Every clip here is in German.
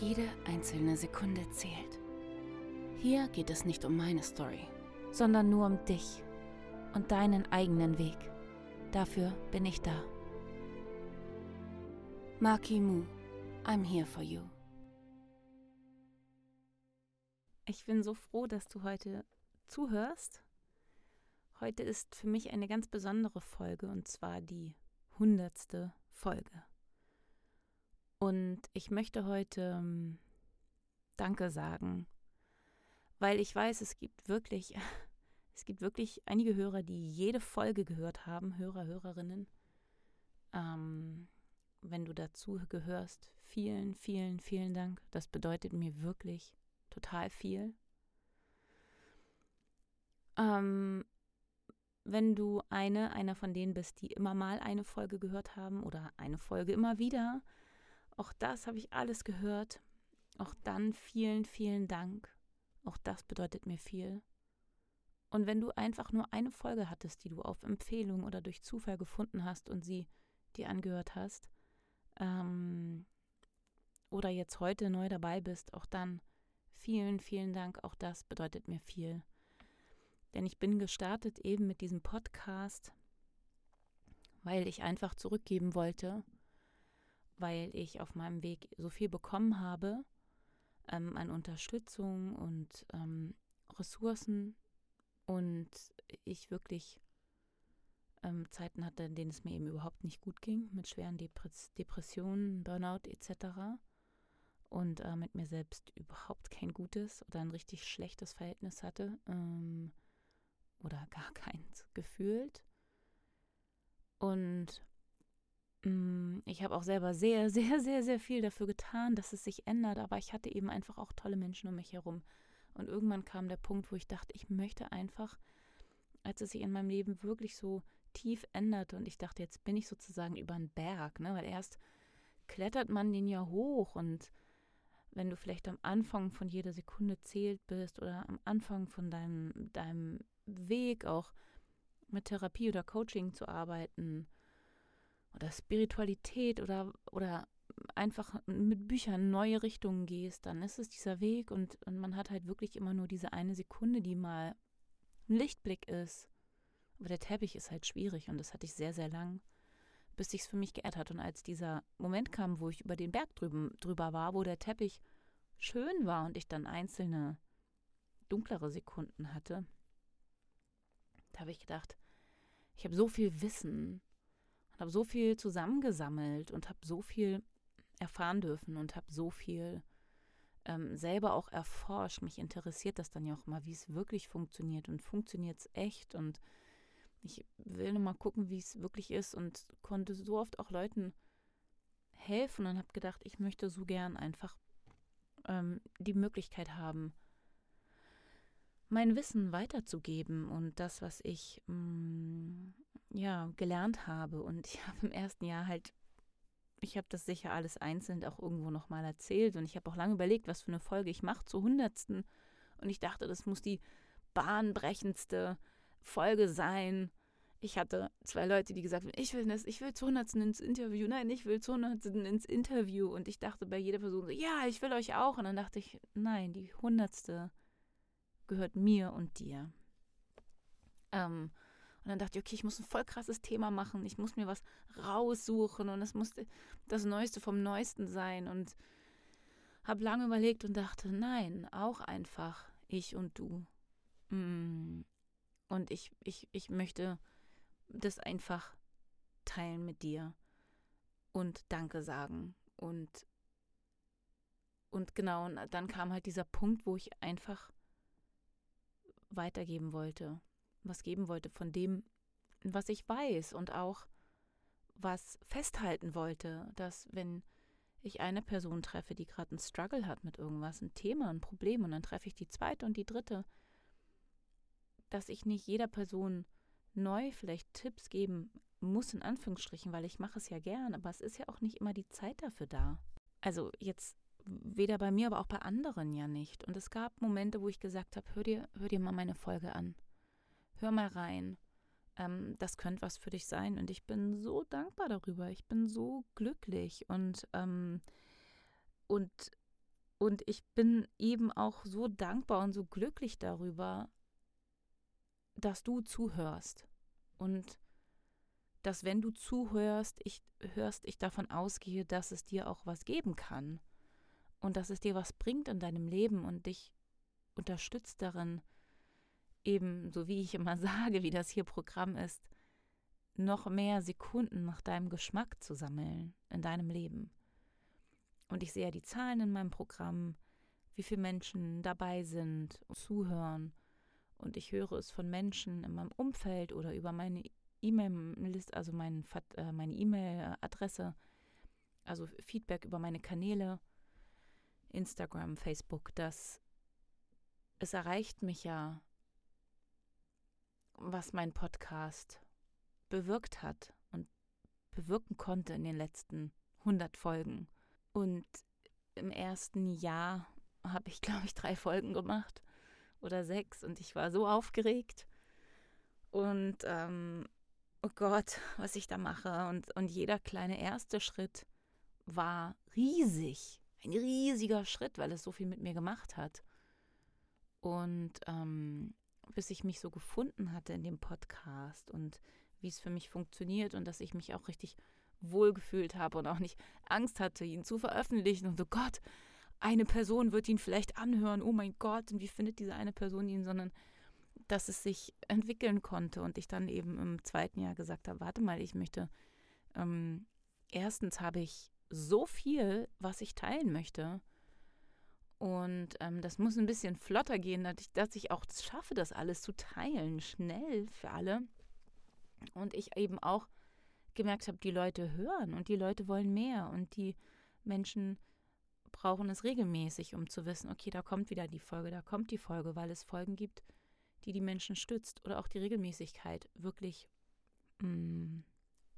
Jede einzelne Sekunde zählt. Hier geht es nicht um meine Story, sondern nur um dich und deinen eigenen Weg. Dafür bin ich da. Maki Mu, I'm here for you. Ich bin so froh, dass du heute zuhörst. Heute ist für mich eine ganz besondere Folge und zwar die hundertste Folge. Und ich möchte heute ähm, Danke sagen, weil ich weiß, es gibt wirklich, es gibt wirklich einige Hörer, die jede Folge gehört haben, Hörer, Hörerinnen. Ähm, wenn du dazu gehörst, vielen, vielen, vielen Dank. Das bedeutet mir wirklich total viel. Ähm, wenn du eine, einer von denen bist, die immer mal eine Folge gehört haben oder eine Folge immer wieder, auch das habe ich alles gehört. Auch dann vielen, vielen Dank. Auch das bedeutet mir viel. Und wenn du einfach nur eine Folge hattest, die du auf Empfehlung oder durch Zufall gefunden hast und sie dir angehört hast, ähm, oder jetzt heute neu dabei bist, auch dann vielen, vielen Dank. Auch das bedeutet mir viel. Denn ich bin gestartet eben mit diesem Podcast, weil ich einfach zurückgeben wollte, weil ich auf meinem Weg so viel bekommen habe ähm, an Unterstützung und ähm, Ressourcen und ich wirklich ähm, Zeiten hatte, in denen es mir eben überhaupt nicht gut ging, mit schweren Depress Depressionen, Burnout etc. Und äh, mit mir selbst überhaupt kein gutes oder ein richtig schlechtes Verhältnis hatte ähm, oder gar keins gefühlt. Und ich habe auch selber sehr, sehr, sehr, sehr viel dafür getan, dass es sich ändert, aber ich hatte eben einfach auch tolle Menschen um mich herum. Und irgendwann kam der Punkt, wo ich dachte, ich möchte einfach, als es sich in meinem Leben wirklich so tief änderte und ich dachte, jetzt bin ich sozusagen über einen Berg, ne? weil erst klettert man den ja hoch und wenn du vielleicht am Anfang von jeder Sekunde zählt bist oder am Anfang von deinem, deinem Weg auch mit Therapie oder Coaching zu arbeiten oder Spiritualität oder, oder einfach mit Büchern neue Richtungen gehst, dann ist es dieser Weg und, und man hat halt wirklich immer nur diese eine Sekunde, die mal ein Lichtblick ist. Aber der Teppich ist halt schwierig und das hatte ich sehr, sehr lang, bis sich es für mich geehrt hat. Und als dieser Moment kam, wo ich über den Berg drüben, drüber war, wo der Teppich schön war und ich dann einzelne dunklere Sekunden hatte, da habe ich gedacht, ich habe so viel Wissen habe so viel zusammengesammelt und habe so viel erfahren dürfen und habe so viel ähm, selber auch erforscht. Mich interessiert das dann ja auch immer, wie es wirklich funktioniert und funktioniert es echt und ich will nur mal gucken, wie es wirklich ist und konnte so oft auch Leuten helfen und habe gedacht, ich möchte so gern einfach ähm, die Möglichkeit haben, mein Wissen weiterzugeben und das, was ich mh, mm, ja gelernt habe. Und ich habe im ersten Jahr halt, ich habe das sicher alles einzeln auch irgendwo nochmal erzählt und ich habe auch lange überlegt, was für eine Folge ich mache zur hundertsten. Und ich dachte, das muss die bahnbrechendste Folge sein. Ich hatte zwei Leute, die gesagt haben, ich will das, ich will zu Hundertsten ins Interview. Nein, ich will zu Hundertsten ins Interview. Und ich dachte bei jeder Person so, ja, ich will euch auch. Und dann dachte ich, nein, die Hundertste gehört mir und dir. Ähm, und dann dachte ich, okay, ich muss ein voll krasses Thema machen. Ich muss mir was raussuchen und es muss das Neueste vom Neuesten sein. Und habe lange überlegt und dachte, nein, auch einfach ich und du. Mm. Und ich, ich, ich möchte das einfach teilen mit dir und Danke sagen. Und, und genau, und dann kam halt dieser Punkt, wo ich einfach weitergeben wollte, was geben wollte von dem, was ich weiß und auch was festhalten wollte, dass wenn ich eine Person treffe, die gerade einen Struggle hat mit irgendwas, ein Thema, ein Problem, und dann treffe ich die zweite und die dritte, dass ich nicht jeder Person neu vielleicht Tipps geben muss, in Anführungsstrichen, weil ich mache es ja gern, aber es ist ja auch nicht immer die Zeit dafür da. Also jetzt weder bei mir, aber auch bei anderen ja nicht. Und es gab Momente, wo ich gesagt habe, hör dir, hör dir mal meine Folge an. Hör mal rein. Ähm, das könnte was für dich sein. Und ich bin so dankbar darüber. Ich bin so glücklich und, ähm, und, und ich bin eben auch so dankbar und so glücklich darüber, dass du zuhörst. Und dass wenn du zuhörst, ich hörst, ich davon ausgehe, dass es dir auch was geben kann und dass es dir was bringt in deinem Leben und dich unterstützt darin, eben, so wie ich immer sage, wie das hier Programm ist, noch mehr Sekunden nach deinem Geschmack zu sammeln in deinem Leben. Und ich sehe ja die Zahlen in meinem Programm, wie viele Menschen dabei sind und zuhören. Und ich höre es von Menschen in meinem Umfeld oder über meine E-Mail-List, also mein, äh, meine E-Mail-Adresse, also Feedback über meine Kanäle. Instagram, Facebook, dass es erreicht mich ja, was mein Podcast bewirkt hat und bewirken konnte in den letzten 100 Folgen. Und im ersten Jahr habe ich, glaube ich, drei Folgen gemacht oder sechs und ich war so aufgeregt. Und ähm, oh Gott, was ich da mache. Und, und jeder kleine erste Schritt war riesig ein riesiger Schritt, weil es so viel mit mir gemacht hat. Und ähm, bis ich mich so gefunden hatte in dem Podcast und wie es für mich funktioniert und dass ich mich auch richtig wohlgefühlt habe und auch nicht Angst hatte, ihn zu veröffentlichen und so Gott, eine Person wird ihn vielleicht anhören, oh mein Gott, und wie findet diese eine Person ihn, sondern dass es sich entwickeln konnte und ich dann eben im zweiten Jahr gesagt habe, warte mal, ich möchte, ähm, erstens habe ich so viel, was ich teilen möchte. Und ähm, das muss ein bisschen flotter gehen, dass ich, dass ich auch schaffe, das alles zu teilen, schnell für alle. Und ich eben auch gemerkt habe, die Leute hören und die Leute wollen mehr und die Menschen brauchen es regelmäßig, um zu wissen, okay, da kommt wieder die Folge, da kommt die Folge, weil es Folgen gibt, die die Menschen stützt oder auch die Regelmäßigkeit wirklich mh, mm,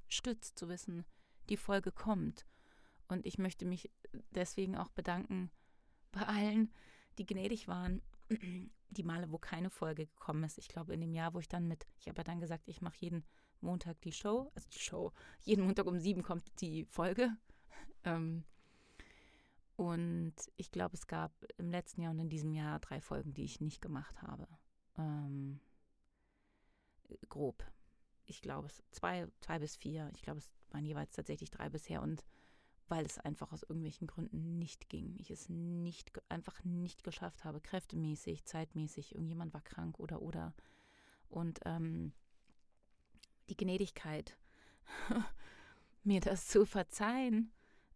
stützt, zu wissen, die Folge kommt. Und ich möchte mich deswegen auch bedanken bei allen, die gnädig waren. Die Male, wo keine Folge gekommen ist. Ich glaube, in dem Jahr, wo ich dann mit, ich habe ja dann gesagt, ich mache jeden Montag die Show, also die Show, jeden Montag um sieben kommt die Folge. Ähm, und ich glaube, es gab im letzten Jahr und in diesem Jahr drei Folgen, die ich nicht gemacht habe. Ähm, grob. Ich glaube, es zwei, zwei bis vier. Ich glaube, es waren jeweils tatsächlich drei bisher. Und weil es einfach aus irgendwelchen Gründen nicht ging. Ich es nicht, einfach nicht geschafft habe, kräftemäßig, zeitmäßig. Irgendjemand war krank oder oder. Und ähm, die Gnädigkeit, mir das zu verzeihen,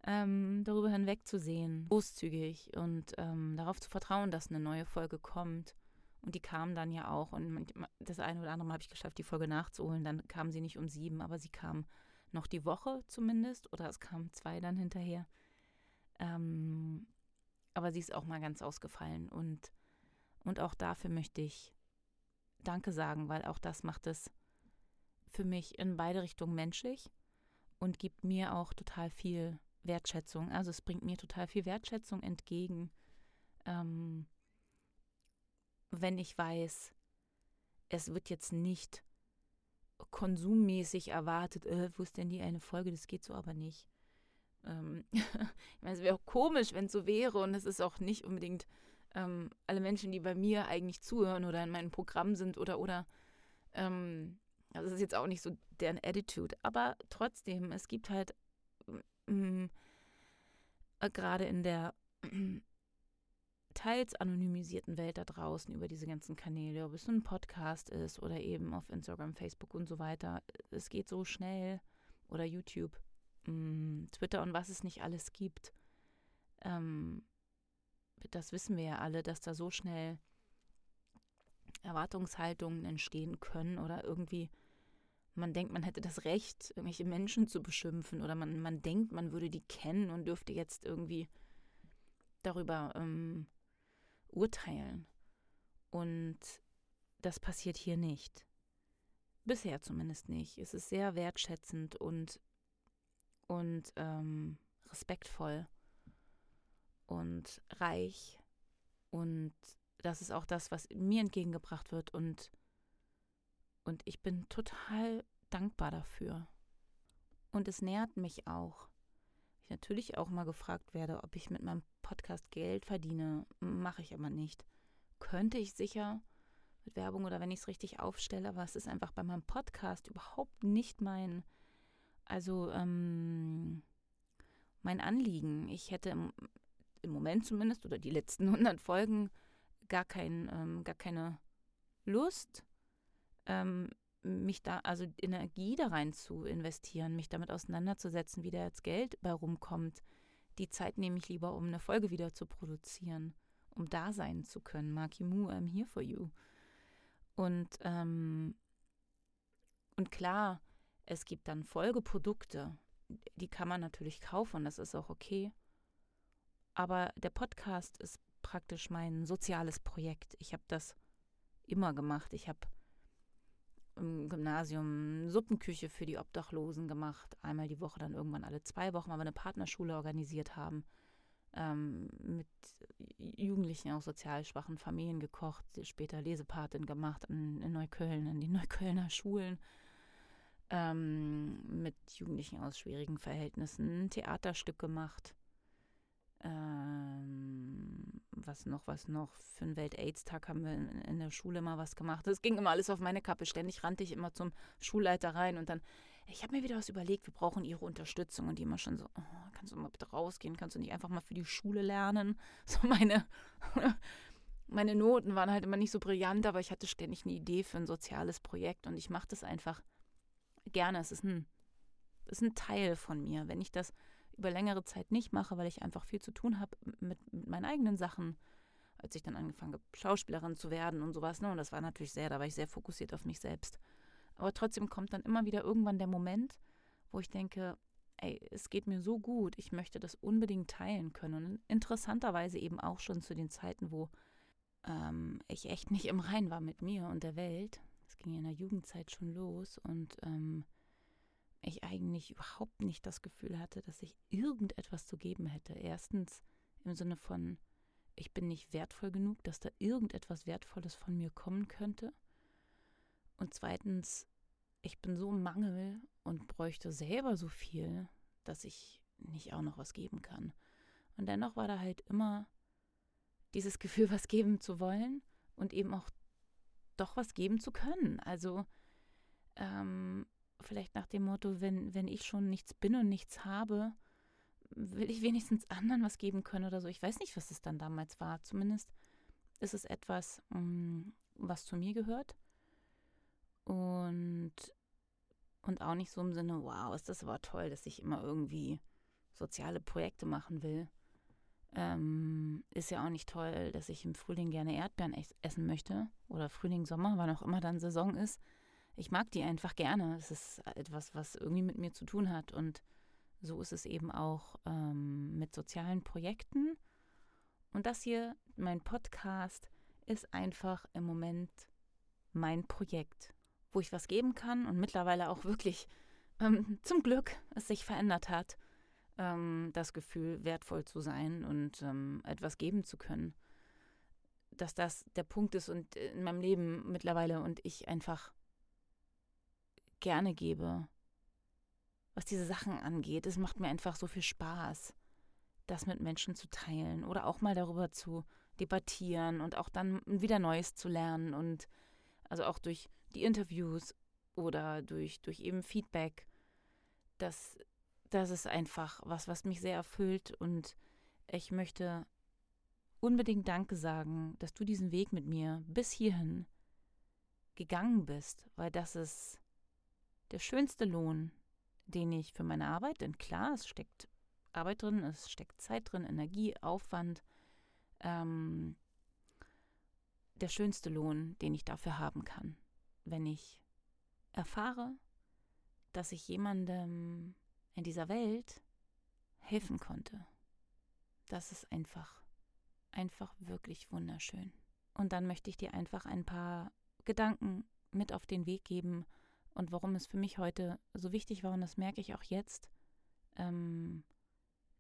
ähm, darüber hinwegzusehen, großzügig und ähm, darauf zu vertrauen, dass eine neue Folge kommt. Und die kam dann ja auch. Und das eine oder andere Mal habe ich geschafft, die Folge nachzuholen. Dann kam sie nicht um sieben, aber sie kam noch die Woche zumindest, oder es kamen zwei dann hinterher. Ähm, aber sie ist auch mal ganz ausgefallen und, und auch dafür möchte ich Danke sagen, weil auch das macht es für mich in beide Richtungen menschlich und gibt mir auch total viel Wertschätzung. Also es bringt mir total viel Wertschätzung entgegen, ähm, wenn ich weiß, es wird jetzt nicht konsummäßig erwartet, äh, wo ist denn die eine Folge, das geht so aber nicht. Ähm, ich meine, es wäre auch komisch, wenn es so wäre und es ist auch nicht unbedingt ähm, alle Menschen, die bei mir eigentlich zuhören oder in meinem Programm sind oder oder ähm, also das ist jetzt auch nicht so deren Attitude, aber trotzdem, es gibt halt mm, äh, gerade in der teils anonymisierten Welt da draußen über diese ganzen Kanäle, ob es ein Podcast ist oder eben auf Instagram, Facebook und so weiter. Es geht so schnell oder YouTube, mm, Twitter und was es nicht alles gibt. Ähm, das wissen wir ja alle, dass da so schnell Erwartungshaltungen entstehen können oder irgendwie man denkt, man hätte das Recht, irgendwelche Menschen zu beschimpfen oder man, man denkt, man würde die kennen und dürfte jetzt irgendwie darüber ähm, urteilen. Und das passiert hier nicht. Bisher zumindest nicht. Es ist sehr wertschätzend und, und ähm, respektvoll und reich. Und das ist auch das, was mir entgegengebracht wird. Und, und ich bin total dankbar dafür. Und es nährt mich auch. Ich natürlich auch mal gefragt werde, ob ich mit meinem Podcast Geld verdiene. Mache ich aber nicht. Könnte ich sicher, mit Werbung oder wenn ich es richtig aufstelle, aber es ist einfach bei meinem Podcast überhaupt nicht mein, also ähm, mein Anliegen. Ich hätte im, im, Moment zumindest oder die letzten 100 Folgen gar, kein, ähm, gar keine Lust, ähm, mich da, also Energie da rein zu investieren, mich damit auseinanderzusetzen, wie da jetzt Geld bei rumkommt. Die Zeit nehme ich lieber, um eine Folge wieder zu produzieren, um da sein zu können. Marky Moo, I'm here for you. Und, ähm, und klar, es gibt dann Folgeprodukte, die kann man natürlich kaufen, das ist auch okay. Aber der Podcast ist praktisch mein soziales Projekt. Ich habe das immer gemacht. Ich habe im Gymnasium Suppenküche für die Obdachlosen gemacht, einmal die Woche, dann irgendwann alle zwei Wochen, weil wir eine Partnerschule organisiert haben. Ähm, mit Jugendlichen aus sozial schwachen Familien gekocht, später Lesepatin gemacht in, in Neukölln, in den Neuköllner Schulen, ähm, mit Jugendlichen aus schwierigen Verhältnissen ein Theaterstück gemacht. Ähm, was noch, was noch? Für den Welt-Aids-Tag haben wir in, in, der Schule mal was gemacht. Das ging immer alles auf meine Kappe. Ständig rannte ich immer zum Schulleiter rein und dann ich habe mir wieder was überlegt, wir brauchen ihre Unterstützung. Und die immer schon so, oh, kannst du mal bitte rausgehen? Kannst du nicht einfach mal für die Schule lernen? So meine, meine Noten waren halt immer nicht so brillant, aber ich hatte ständig eine Idee für ein soziales Projekt und ich mache das einfach gerne. Es ist ein, ist ein Teil von mir. Wenn ich das über längere Zeit nicht mache, weil ich einfach viel zu tun habe mit, mit meinen eigenen Sachen, als ich dann angefangen habe, Schauspielerin zu werden und sowas, ne? Und das war natürlich sehr, da war ich sehr fokussiert auf mich selbst. Aber trotzdem kommt dann immer wieder irgendwann der Moment, wo ich denke, ey, es geht mir so gut, ich möchte das unbedingt teilen können. Und interessanterweise eben auch schon zu den Zeiten, wo ähm, ich echt nicht im Rein war mit mir und der Welt. Es ging in der Jugendzeit schon los und ähm, ich eigentlich überhaupt nicht das Gefühl hatte, dass ich irgendetwas zu geben hätte. Erstens im Sinne von, ich bin nicht wertvoll genug, dass da irgendetwas Wertvolles von mir kommen könnte. Und zweitens, ich bin so im Mangel und bräuchte selber so viel, dass ich nicht auch noch was geben kann. Und dennoch war da halt immer dieses Gefühl, was geben zu wollen und eben auch doch was geben zu können. Also ähm, vielleicht nach dem Motto, wenn, wenn ich schon nichts bin und nichts habe, will ich wenigstens anderen was geben können oder so. Ich weiß nicht, was es dann damals war. Zumindest ist es etwas, mm, was zu mir gehört und, und auch nicht so im Sinne, wow, ist das aber toll, dass ich immer irgendwie soziale Projekte machen will. Ähm, ist ja auch nicht toll, dass ich im Frühling gerne Erdbeeren essen möchte. Oder Frühling, Sommer, wann auch immer dann Saison ist. Ich mag die einfach gerne. Es ist etwas, was irgendwie mit mir zu tun hat. Und so ist es eben auch ähm, mit sozialen Projekten. Und das hier, mein Podcast, ist einfach im Moment mein Projekt wo ich was geben kann und mittlerweile auch wirklich ähm, zum Glück es sich verändert hat, ähm, das Gefühl, wertvoll zu sein und ähm, etwas geben zu können. Dass das der Punkt ist und äh, in meinem Leben mittlerweile und ich einfach gerne gebe, was diese Sachen angeht. Es macht mir einfach so viel Spaß, das mit Menschen zu teilen oder auch mal darüber zu debattieren und auch dann wieder Neues zu lernen und also auch durch die Interviews oder durch, durch eben Feedback. Das, das ist einfach was, was mich sehr erfüllt und ich möchte unbedingt Danke sagen, dass du diesen Weg mit mir bis hierhin gegangen bist, weil das ist der schönste Lohn, den ich für meine Arbeit, denn klar, es steckt Arbeit drin, es steckt Zeit drin, Energie, Aufwand, ähm, der schönste Lohn, den ich dafür haben kann wenn ich erfahre, dass ich jemandem in dieser Welt helfen konnte. Das ist einfach, einfach wirklich wunderschön. Und dann möchte ich dir einfach ein paar Gedanken mit auf den Weg geben und warum es für mich heute so wichtig war, und das merke ich auch jetzt, ähm,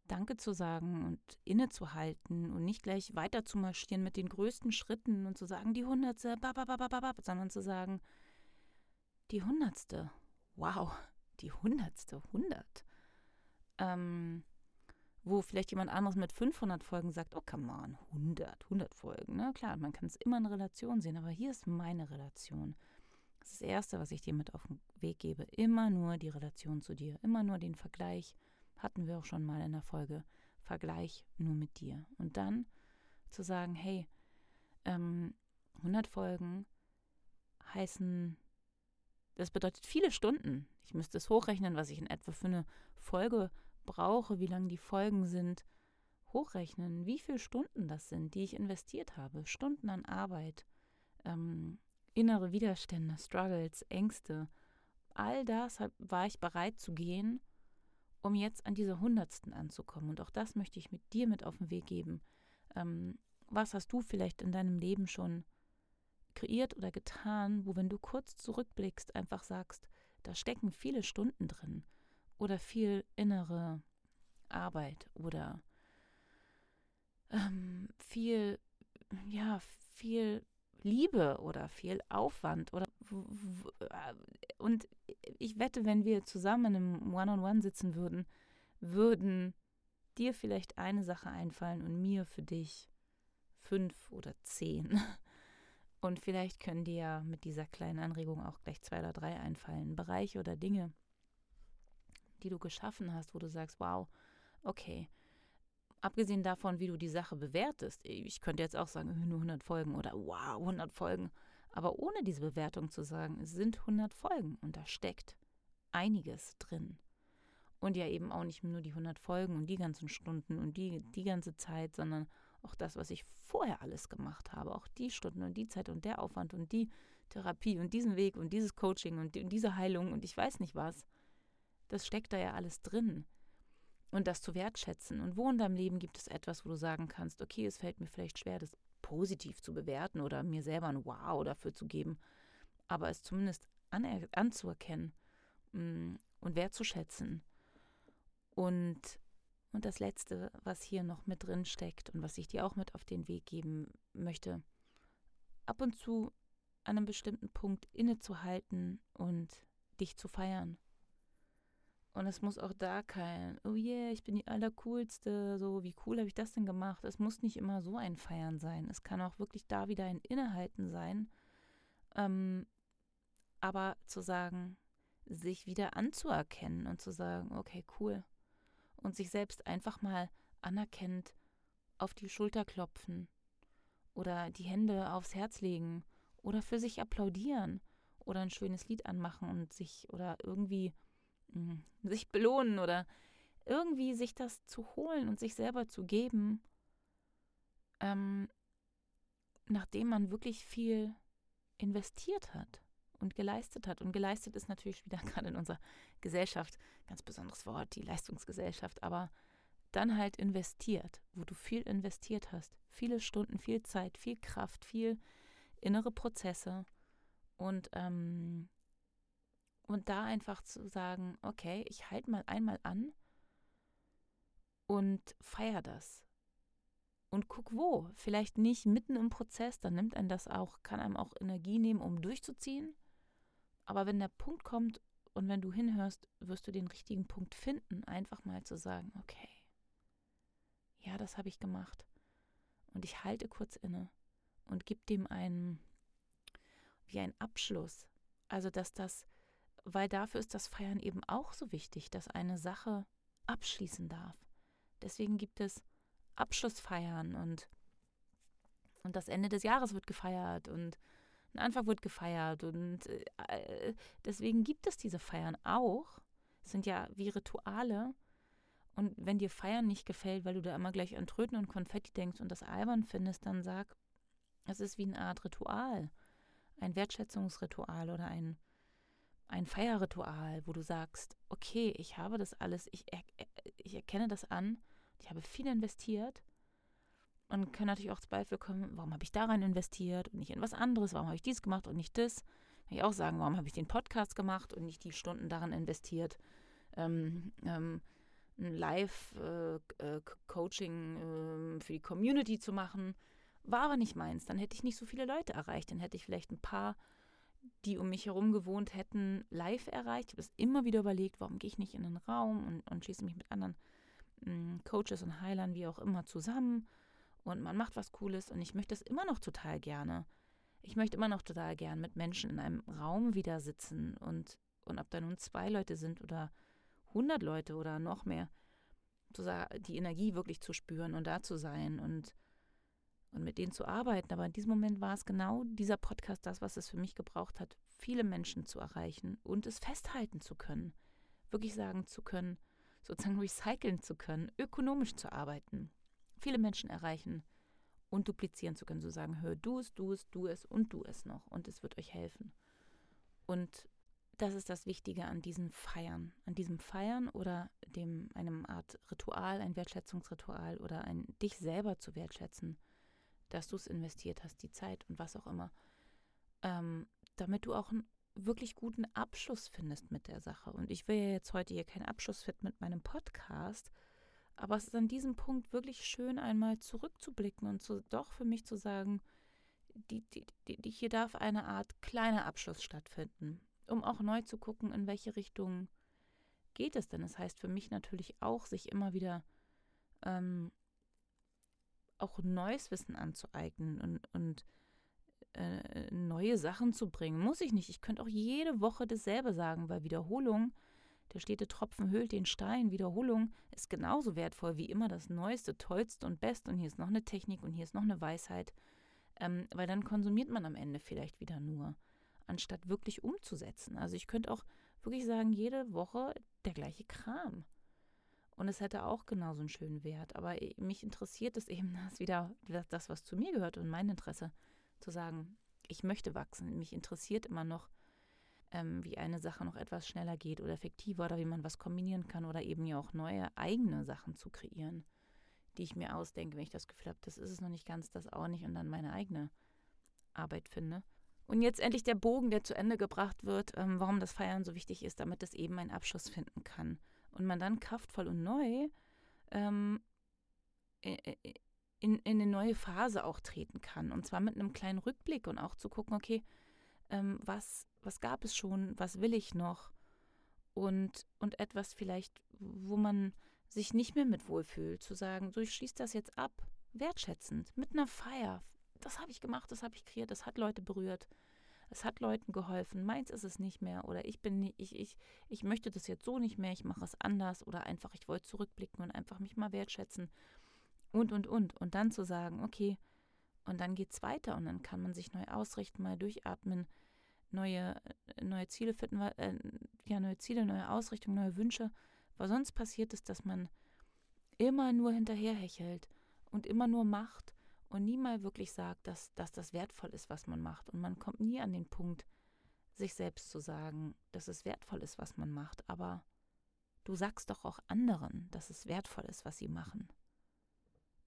Danke zu sagen und innezuhalten und nicht gleich weiter zu marschieren mit den größten Schritten und zu sagen, die Hundertste, sondern zu sagen, die Hundertste, wow, die Hundertste, hundert. Ähm, wo vielleicht jemand anderes mit 500 Folgen sagt, oh, come on, 100, 100 Folgen. Ne? Klar, man kann es immer in Relation sehen, aber hier ist meine Relation. Das ist das Erste, was ich dir mit auf den Weg gebe. Immer nur die Relation zu dir, immer nur den Vergleich hatten wir auch schon mal in der Folge, Vergleich nur mit dir. Und dann zu sagen, hey, ähm, 100 Folgen heißen, das bedeutet viele Stunden. Ich müsste es hochrechnen, was ich in etwa für eine Folge brauche, wie lang die Folgen sind. Hochrechnen, wie viele Stunden das sind, die ich investiert habe. Stunden an Arbeit, ähm, innere Widerstände, Struggles, Ängste. All das war ich bereit zu gehen, um jetzt an dieser Hundertsten anzukommen. Und auch das möchte ich mit dir mit auf den Weg geben. Ähm, was hast du vielleicht in deinem Leben schon kreiert oder getan, wo, wenn du kurz zurückblickst, einfach sagst, da stecken viele Stunden drin oder viel innere Arbeit oder ähm, viel, ja, viel Liebe oder viel Aufwand oder äh, und ich wette, wenn wir zusammen im One-on-One sitzen würden, würden dir vielleicht eine Sache einfallen und mir für dich fünf oder zehn. Und vielleicht können dir ja mit dieser kleinen Anregung auch gleich zwei oder drei einfallen. Bereiche oder Dinge, die du geschaffen hast, wo du sagst, wow, okay, abgesehen davon, wie du die Sache bewertest, ich könnte jetzt auch sagen, nur 100 Folgen oder wow, 100 Folgen, aber ohne diese Bewertung zu sagen, es sind 100 Folgen und da steckt einiges drin. Und ja eben auch nicht nur die 100 Folgen und die ganzen Stunden und die, die ganze Zeit, sondern auch das, was ich vorher alles gemacht habe, auch die Stunden und die Zeit und der Aufwand und die Therapie und diesen Weg und dieses Coaching und, die, und diese Heilung und ich weiß nicht was. Das steckt da ja alles drin und das zu wertschätzen. Und wo in deinem Leben gibt es etwas, wo du sagen kannst, okay, es fällt mir vielleicht schwer, das positiv zu bewerten oder mir selber ein Wow dafür zu geben, aber es zumindest anzuerkennen mm, und wertzuschätzen. Und, und das Letzte, was hier noch mit drin steckt und was ich dir auch mit auf den Weg geben möchte, ab und zu an einem bestimmten Punkt innezuhalten und dich zu feiern und es muss auch da kein, oh yeah, ich bin die Allercoolste, so, wie cool habe ich das denn gemacht? Es muss nicht immer so ein Feiern sein. Es kann auch wirklich da wieder ein Innehalten sein. Ähm, aber zu sagen, sich wieder anzuerkennen und zu sagen, okay, cool. Und sich selbst einfach mal anerkennt auf die Schulter klopfen oder die Hände aufs Herz legen oder für sich applaudieren oder ein schönes Lied anmachen und sich oder irgendwie Mhm. sich belohnen oder irgendwie sich das zu holen und sich selber zu geben, ähm, nachdem man wirklich viel investiert hat und geleistet hat. Und geleistet ist natürlich wieder gerade in unserer Gesellschaft ganz besonderes Wort, die Leistungsgesellschaft, aber dann halt investiert, wo du viel investiert hast, viele Stunden, viel Zeit, viel Kraft, viel innere Prozesse und ähm, und da einfach zu sagen, okay, ich halte mal einmal an und feier das. Und guck wo. Vielleicht nicht mitten im Prozess, dann nimmt einem das auch, kann einem auch Energie nehmen, um durchzuziehen. Aber wenn der Punkt kommt und wenn du hinhörst, wirst du den richtigen Punkt finden, einfach mal zu sagen, okay, ja, das habe ich gemacht. Und ich halte kurz inne und gebe dem einen, wie ein Abschluss. Also, dass das weil dafür ist das Feiern eben auch so wichtig, dass eine Sache abschließen darf. Deswegen gibt es Abschlussfeiern und, und das Ende des Jahres wird gefeiert und ein Anfang wird gefeiert und äh, deswegen gibt es diese Feiern auch. Es sind ja wie Rituale. Und wenn dir Feiern nicht gefällt, weil du da immer gleich an Tröten und Konfetti denkst und das albern findest, dann sag, es ist wie eine Art Ritual, ein Wertschätzungsritual oder ein ein Feierritual, wo du sagst, okay, ich habe das alles, ich, er, ich erkenne das an, ich habe viel investiert und kann natürlich auch Zweifel kommen, warum habe ich da rein investiert und nicht in was anderes, warum habe ich dies gemacht und nicht das. Kann ich auch sagen, warum habe ich den Podcast gemacht und nicht die Stunden darin investiert, ähm, ähm, ein Live-Coaching äh, äh, für die Community zu machen. War aber nicht meins. Dann hätte ich nicht so viele Leute erreicht. Dann hätte ich vielleicht ein paar, die um mich herum gewohnt hätten, live erreicht. Ich habe das immer wieder überlegt, warum gehe ich nicht in den Raum und, und schließe mich mit anderen mh, hm, Coaches und Heilern, wie auch immer, zusammen. Und man macht was Cooles. Und ich möchte das immer noch total gerne. Ich möchte immer noch total gern mit Menschen in einem Raum wieder sitzen. Und, und ob da nun zwei Leute sind oder 100 Leute oder noch mehr, die Energie wirklich zu spüren und da zu sein und, und mit denen zu arbeiten. Aber in diesem Moment war es genau dieser Podcast das, was es für mich gebraucht hat, viele Menschen zu erreichen und es festhalten zu können. Wirklich sagen zu können, sozusagen recyceln zu können, ökonomisch zu arbeiten, viele Menschen erreichen und duplizieren zu können, so sagen, hör du es, du es, du es und du es noch und es wird euch helfen. Und das ist das Wichtige an diesen Feiern, an diesem Feiern oder dem einem Art Ritual, ein Wertschätzungsritual oder ein dich selber zu wertschätzen, dass du es investiert hast, die Zeit und was auch immer, ähm, damit du auch einen wirklich guten Abschluss findest mit der Sache. Und ich will ja jetzt heute hier keinen Abschluss finden mit meinem Podcast, aber es ist an diesem Punkt wirklich schön, einmal zurückzublicken und zu, doch für mich zu sagen, die, die, die, hier darf eine Art kleiner Abschluss stattfinden um auch neu zu gucken, in welche Richtung geht es denn. Das heißt für mich natürlich auch, sich immer wieder ähm, auch neues Wissen anzueignen und, und äh, neue Sachen zu bringen. Muss ich nicht. Ich könnte auch jede Woche dasselbe sagen, weil Wiederholung, der stete Tropfen höhlt den Stein. Wiederholung ist genauso wertvoll wie immer das Neueste, Tollste und Beste. Und hier ist noch eine Technik und hier ist noch eine Weisheit. Ähm, weil dann konsumiert man am Ende vielleicht wieder nur anstatt wirklich umzusetzen. Also ich könnte auch wirklich sagen, jede Woche der gleiche Kram. Und es hätte auch genauso einen schönen Wert. Aber mich interessiert es eben, das wieder das, was zu mir gehört und mein Interesse, zu sagen, ich möchte wachsen. Mich interessiert immer noch, ähm, wie eine Sache noch etwas schneller geht oder effektiver oder wie man was kombinieren kann oder eben ja auch neue eigene Sachen zu kreieren, die ich mir ausdenke, wenn ich das Gefühl habe, das ist es noch nicht ganz, das auch nicht und dann meine eigene Arbeit finde. Und jetzt endlich der Bogen, der zu Ende gebracht wird, ähm, warum das Feiern so wichtig ist, damit es eben einen Abschluss finden kann. Und man dann kraftvoll und neu ähm, in, in eine neue Phase auch treten kann. Und zwar mit einem kleinen Rückblick und auch zu gucken, okay, ähm, was, was gab es schon, was will ich noch? Und, und etwas vielleicht, wo man sich nicht mehr mit wohlfühlt, zu sagen, so ich schließe das jetzt ab, wertschätzend, mit einer Feier, das habe ich gemacht, das habe ich kreiert, das hat Leute berührt. Es hat Leuten geholfen. Meins ist es nicht mehr. Oder ich bin nicht, ich, ich, ich möchte das jetzt so nicht mehr, ich mache es anders. Oder einfach, ich wollte zurückblicken und einfach mich mal wertschätzen. Und, und, und. Und dann zu sagen, okay, und dann geht es weiter und dann kann man sich neu ausrichten, mal durchatmen, neue, neue Ziele finden, äh, ja, neue Ziele, neue Ausrichtung, neue Wünsche. Weil sonst passiert es, dass man immer nur hinterherhechelt und immer nur macht und nie mal wirklich sagt, dass, dass das wertvoll ist, was man macht. Und man kommt nie an den Punkt, sich selbst zu sagen, dass es wertvoll ist, was man macht. Aber du sagst doch auch anderen, dass es wertvoll ist, was sie machen.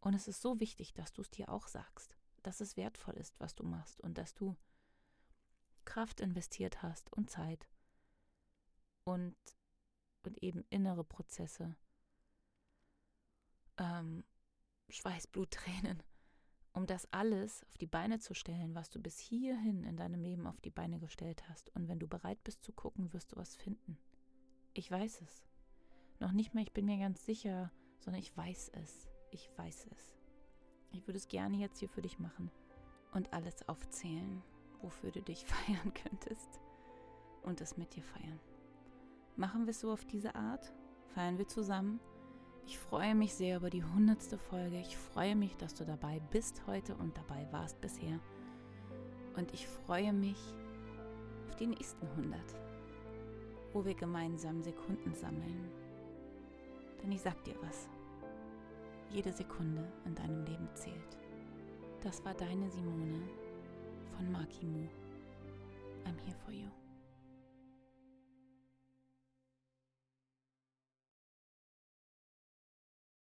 Und es ist so wichtig, dass du es dir auch sagst, dass es wertvoll ist, was du machst und dass du Kraft investiert hast und Zeit und, und eben innere Prozesse, ähm, Schweiß, Blut, Tränen um das alles auf die Beine zu stellen, was du bis hierhin in deinem Leben auf die Beine gestellt hast. Und wenn du bereit bist zu gucken, wirst du was finden. Ich weiß es. Noch nicht mehr, ich bin mir ganz sicher, sondern ich weiß es. Ich weiß es. Ich würde es gerne jetzt hier für dich machen und alles aufzählen, wofür du dich feiern könntest und es mit dir feiern. Machen wir es so auf diese Art? Feiern wir zusammen? Ich freue mich sehr über die hundertste Folge. Ich freue mich, dass du dabei bist heute und dabei warst bisher. Und ich freue mich auf die nächsten 100, wo wir gemeinsam Sekunden sammeln. Denn ich sag dir was. Jede Sekunde in deinem Leben zählt. Das war deine Simone von Makimu. I'm here for you.